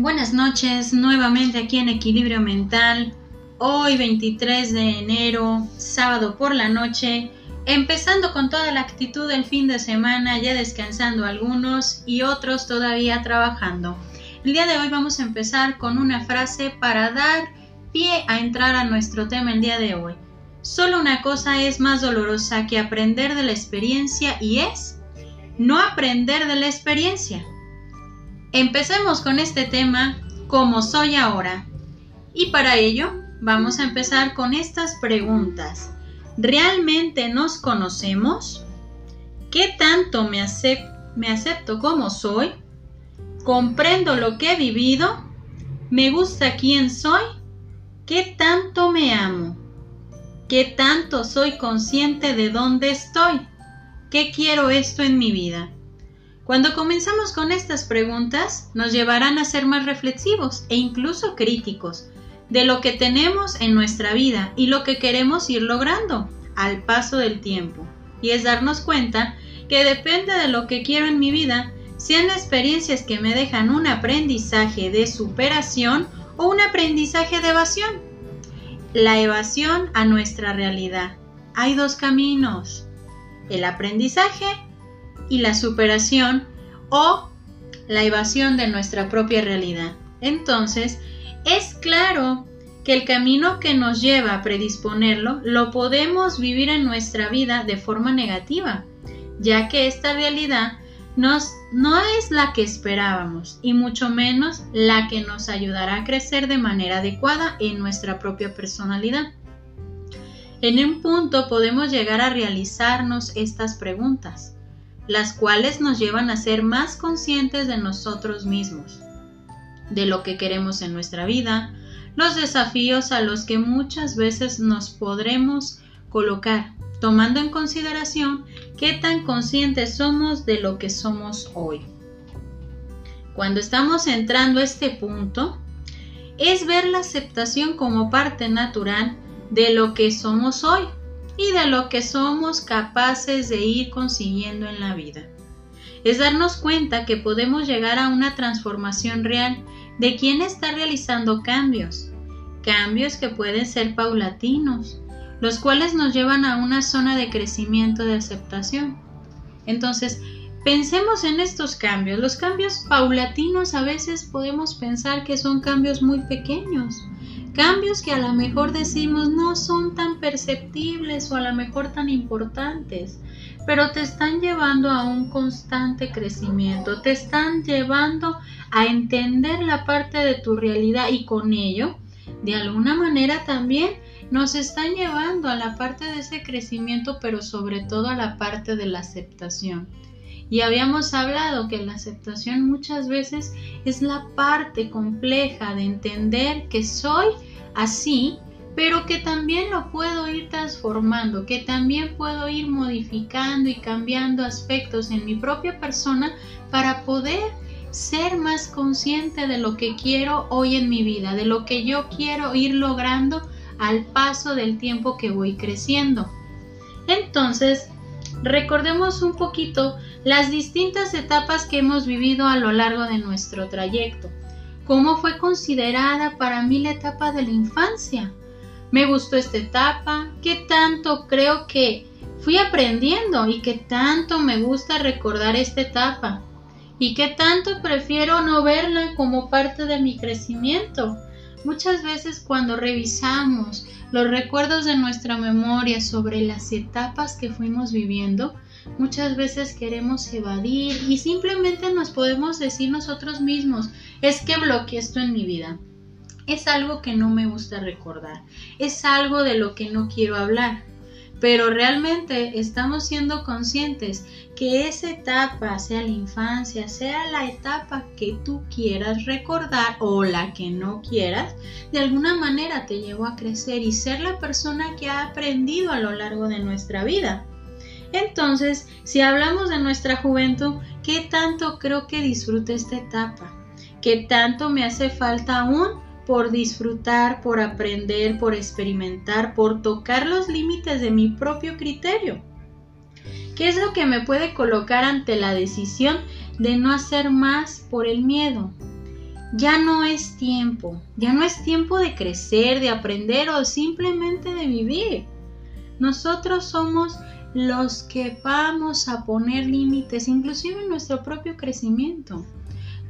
Buenas noches, nuevamente aquí en Equilibrio Mental. Hoy 23 de enero, sábado por la noche, empezando con toda la actitud del fin de semana, ya descansando algunos y otros todavía trabajando. El día de hoy vamos a empezar con una frase para dar pie a entrar a nuestro tema el día de hoy. Solo una cosa es más dolorosa que aprender de la experiencia y es no aprender de la experiencia. Empecemos con este tema como soy ahora. Y para ello vamos a empezar con estas preguntas. ¿Realmente nos conocemos? ¿Qué tanto me, me acepto como soy? ¿Comprendo lo que he vivido? ¿Me gusta quién soy? ¿Qué tanto me amo? ¿Qué tanto soy consciente de dónde estoy? ¿Qué quiero esto en mi vida? Cuando comenzamos con estas preguntas, nos llevarán a ser más reflexivos e incluso críticos de lo que tenemos en nuestra vida y lo que queremos ir logrando al paso del tiempo. Y es darnos cuenta que depende de lo que quiero en mi vida, sean experiencias que me dejan un aprendizaje de superación o un aprendizaje de evasión. La evasión a nuestra realidad. Hay dos caminos el aprendizaje y la superación o la evasión de nuestra propia realidad. Entonces, es claro que el camino que nos lleva a predisponerlo lo podemos vivir en nuestra vida de forma negativa, ya que esta realidad no es la que esperábamos y mucho menos la que nos ayudará a crecer de manera adecuada en nuestra propia personalidad. En un punto podemos llegar a realizarnos estas preguntas, las cuales nos llevan a ser más conscientes de nosotros mismos, de lo que queremos en nuestra vida, los desafíos a los que muchas veces nos podremos colocar, tomando en consideración qué tan conscientes somos de lo que somos hoy. Cuando estamos entrando a este punto, es ver la aceptación como parte natural de lo que somos hoy y de lo que somos capaces de ir consiguiendo en la vida. Es darnos cuenta que podemos llegar a una transformación real de quien está realizando cambios, cambios que pueden ser paulatinos, los cuales nos llevan a una zona de crecimiento de aceptación. Entonces, pensemos en estos cambios. Los cambios paulatinos a veces podemos pensar que son cambios muy pequeños, Cambios que a lo mejor decimos no son tan perceptibles o a lo mejor tan importantes, pero te están llevando a un constante crecimiento, te están llevando a entender la parte de tu realidad y con ello, de alguna manera también nos están llevando a la parte de ese crecimiento, pero sobre todo a la parte de la aceptación. Y habíamos hablado que la aceptación muchas veces es la parte compleja de entender que soy así, pero que también lo puedo ir transformando, que también puedo ir modificando y cambiando aspectos en mi propia persona para poder ser más consciente de lo que quiero hoy en mi vida, de lo que yo quiero ir logrando al paso del tiempo que voy creciendo. Entonces, recordemos un poquito las distintas etapas que hemos vivido a lo largo de nuestro trayecto. ¿Cómo fue considerada para mí la etapa de la infancia? ¿Me gustó esta etapa? ¿Qué tanto creo que fui aprendiendo y qué tanto me gusta recordar esta etapa? ¿Y qué tanto prefiero no verla como parte de mi crecimiento? Muchas veces cuando revisamos los recuerdos de nuestra memoria sobre las etapas que fuimos viviendo, muchas veces queremos evadir y simplemente nos podemos decir nosotros mismos, es que bloqueé esto en mi vida. Es algo que no me gusta recordar, es algo de lo que no quiero hablar. Pero realmente estamos siendo conscientes que esa etapa, sea la infancia, sea la etapa que tú quieras recordar o la que no quieras, de alguna manera te llevó a crecer y ser la persona que ha aprendido a lo largo de nuestra vida. Entonces, si hablamos de nuestra juventud, ¿qué tanto creo que disfrute esta etapa? ¿Qué tanto me hace falta aún por disfrutar, por aprender, por experimentar, por tocar los límites de mi propio criterio? ¿Qué es lo que me puede colocar ante la decisión de no hacer más por el miedo? ya no es tiempo, ya no es tiempo de crecer, de aprender o simplemente de vivir. Nosotros somos los que vamos a poner límites, inclusive en nuestro propio crecimiento,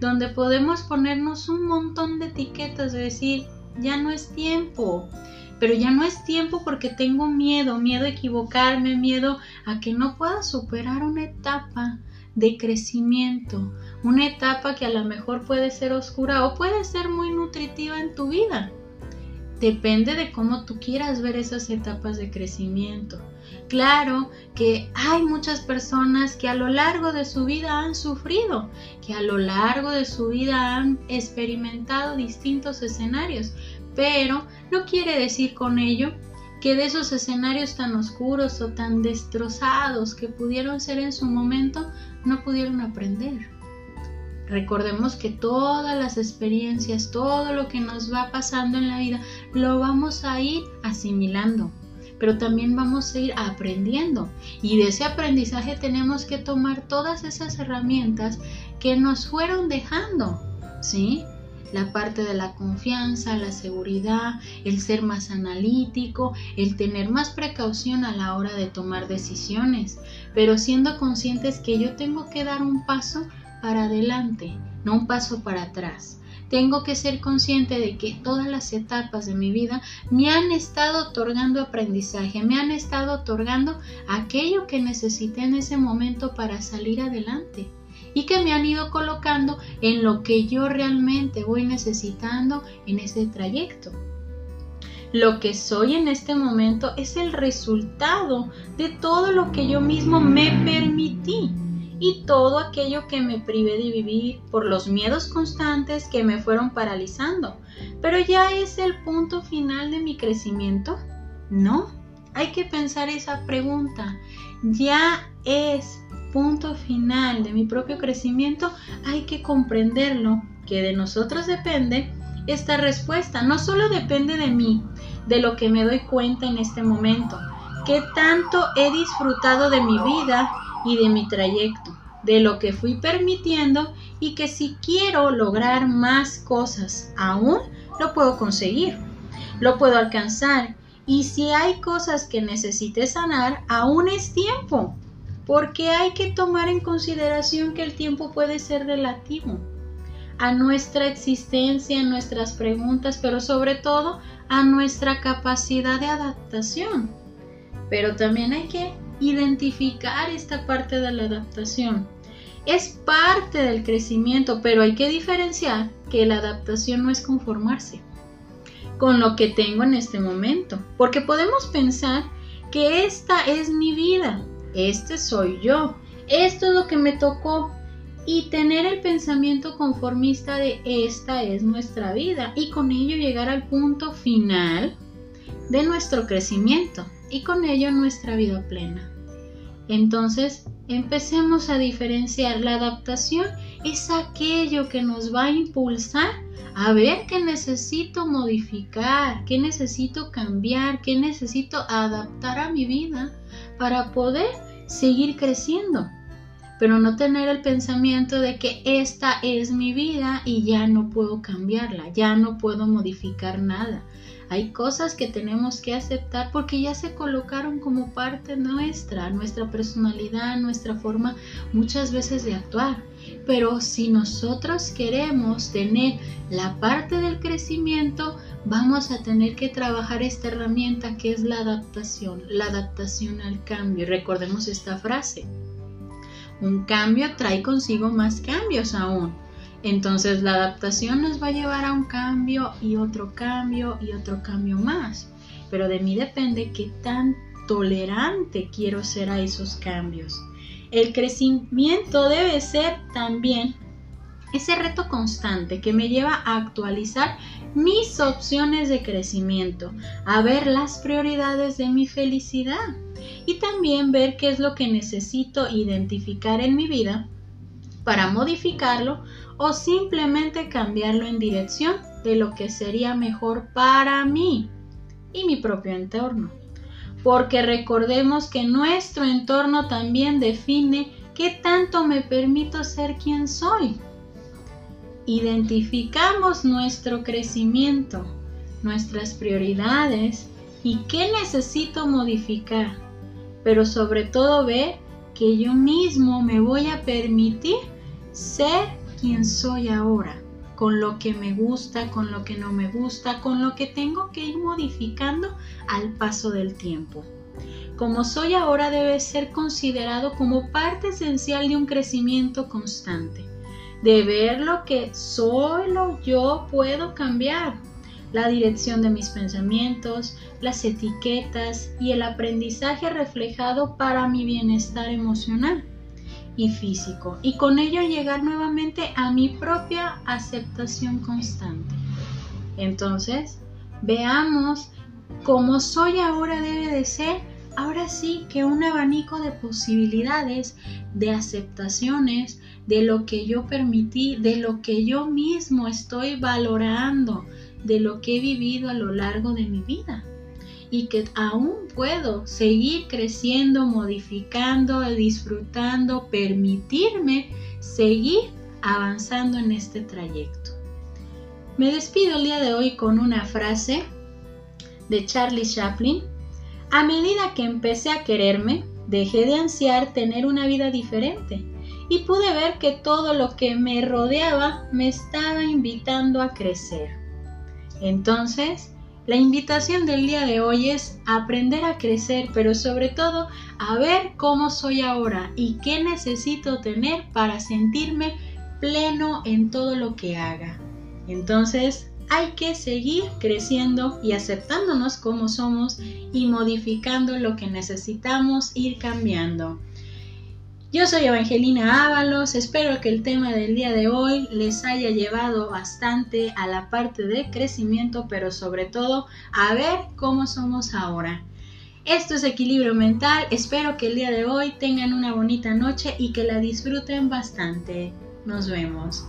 donde podemos ponernos un montón de etiquetas de decir, ya no es tiempo, pero ya no es tiempo porque tengo miedo, miedo a equivocarme, miedo a que no pueda superar una etapa de crecimiento, una etapa que a lo mejor puede ser oscura o puede ser muy nutritiva en tu vida. Depende de cómo tú quieras ver esas etapas de crecimiento. Claro que hay muchas personas que a lo largo de su vida han sufrido, que a lo largo de su vida han experimentado distintos escenarios, pero no quiere decir con ello que de esos escenarios tan oscuros o tan destrozados que pudieron ser en su momento, no pudieron aprender. Recordemos que todas las experiencias, todo lo que nos va pasando en la vida, lo vamos a ir asimilando, pero también vamos a ir aprendiendo. Y de ese aprendizaje tenemos que tomar todas esas herramientas que nos fueron dejando, ¿sí? la parte de la confianza, la seguridad, el ser más analítico, el tener más precaución a la hora de tomar decisiones, pero siendo conscientes que yo tengo que dar un paso para adelante, no un paso para atrás. Tengo que ser consciente de que todas las etapas de mi vida me han estado otorgando aprendizaje, me han estado otorgando aquello que necesité en ese momento para salir adelante y que me han ido colocando en lo que yo realmente voy necesitando en ese trayecto. Lo que soy en este momento es el resultado de todo lo que yo mismo me permití y todo aquello que me privé de vivir por los miedos constantes que me fueron paralizando. Pero ya es el punto final de mi crecimiento. No, hay que pensar esa pregunta. Ya es punto final de mi propio crecimiento, hay que comprenderlo, que de nosotros depende esta respuesta. No solo depende de mí, de lo que me doy cuenta en este momento, que tanto he disfrutado de mi vida y de mi trayecto, de lo que fui permitiendo y que si quiero lograr más cosas aún, lo puedo conseguir, lo puedo alcanzar. Y si hay cosas que necesite sanar, aún es tiempo porque hay que tomar en consideración que el tiempo puede ser relativo a nuestra existencia, a nuestras preguntas, pero sobre todo a nuestra capacidad de adaptación. Pero también hay que identificar esta parte de la adaptación. Es parte del crecimiento, pero hay que diferenciar que la adaptación no es conformarse con lo que tengo en este momento, porque podemos pensar que esta es mi vida, este soy yo, esto es lo que me tocó. Y tener el pensamiento conformista de esta es nuestra vida y con ello llegar al punto final de nuestro crecimiento y con ello nuestra vida plena. Entonces, empecemos a diferenciar. La adaptación es aquello que nos va a impulsar a ver qué necesito modificar, qué necesito cambiar, qué necesito adaptar a mi vida para poder seguir creciendo, pero no tener el pensamiento de que esta es mi vida y ya no puedo cambiarla, ya no puedo modificar nada. Hay cosas que tenemos que aceptar porque ya se colocaron como parte nuestra, nuestra personalidad, nuestra forma muchas veces de actuar. Pero si nosotros queremos tener la parte del crecimiento, vamos a tener que trabajar esta herramienta que es la adaptación, la adaptación al cambio. Recordemos esta frase. Un cambio trae consigo más cambios aún. Entonces la adaptación nos va a llevar a un cambio y otro cambio y otro cambio más. Pero de mí depende qué tan tolerante quiero ser a esos cambios. El crecimiento debe ser también ese reto constante que me lleva a actualizar mis opciones de crecimiento, a ver las prioridades de mi felicidad y también ver qué es lo que necesito identificar en mi vida para modificarlo o simplemente cambiarlo en dirección de lo que sería mejor para mí y mi propio entorno. Porque recordemos que nuestro entorno también define qué tanto me permito ser quien soy identificamos nuestro crecimiento, nuestras prioridades y qué necesito modificar, pero sobre todo ver que yo mismo me voy a permitir ser quien soy ahora, con lo que me gusta, con lo que no me gusta, con lo que tengo que ir modificando al paso del tiempo. Como soy ahora debe ser considerado como parte esencial de un crecimiento constante, de ver lo que solo yo puedo cambiar, la dirección de mis pensamientos, las etiquetas y el aprendizaje reflejado para mi bienestar emocional y físico y con ello llegar nuevamente a mi propia aceptación constante. Entonces, veamos cómo soy ahora debe de ser ahora sí que un abanico de posibilidades, de aceptaciones, de lo que yo permití, de lo que yo mismo estoy valorando, de lo que he vivido a lo largo de mi vida y que aún puedo seguir creciendo, modificando, disfrutando, permitirme seguir avanzando en este trayecto. Me despido el día de hoy con una frase de Charlie Chaplin. A medida que empecé a quererme, dejé de ansiar tener una vida diferente y pude ver que todo lo que me rodeaba me estaba invitando a crecer. Entonces, la invitación del día de hoy es aprender a crecer, pero sobre todo a ver cómo soy ahora y qué necesito tener para sentirme pleno en todo lo que haga. Entonces, hay que seguir creciendo y aceptándonos como somos y modificando lo que necesitamos ir cambiando. Yo soy Evangelina Ábalos, espero que el tema del día de hoy les haya llevado bastante a la parte de crecimiento, pero sobre todo a ver cómo somos ahora. Esto es equilibrio mental, espero que el día de hoy tengan una bonita noche y que la disfruten bastante. Nos vemos.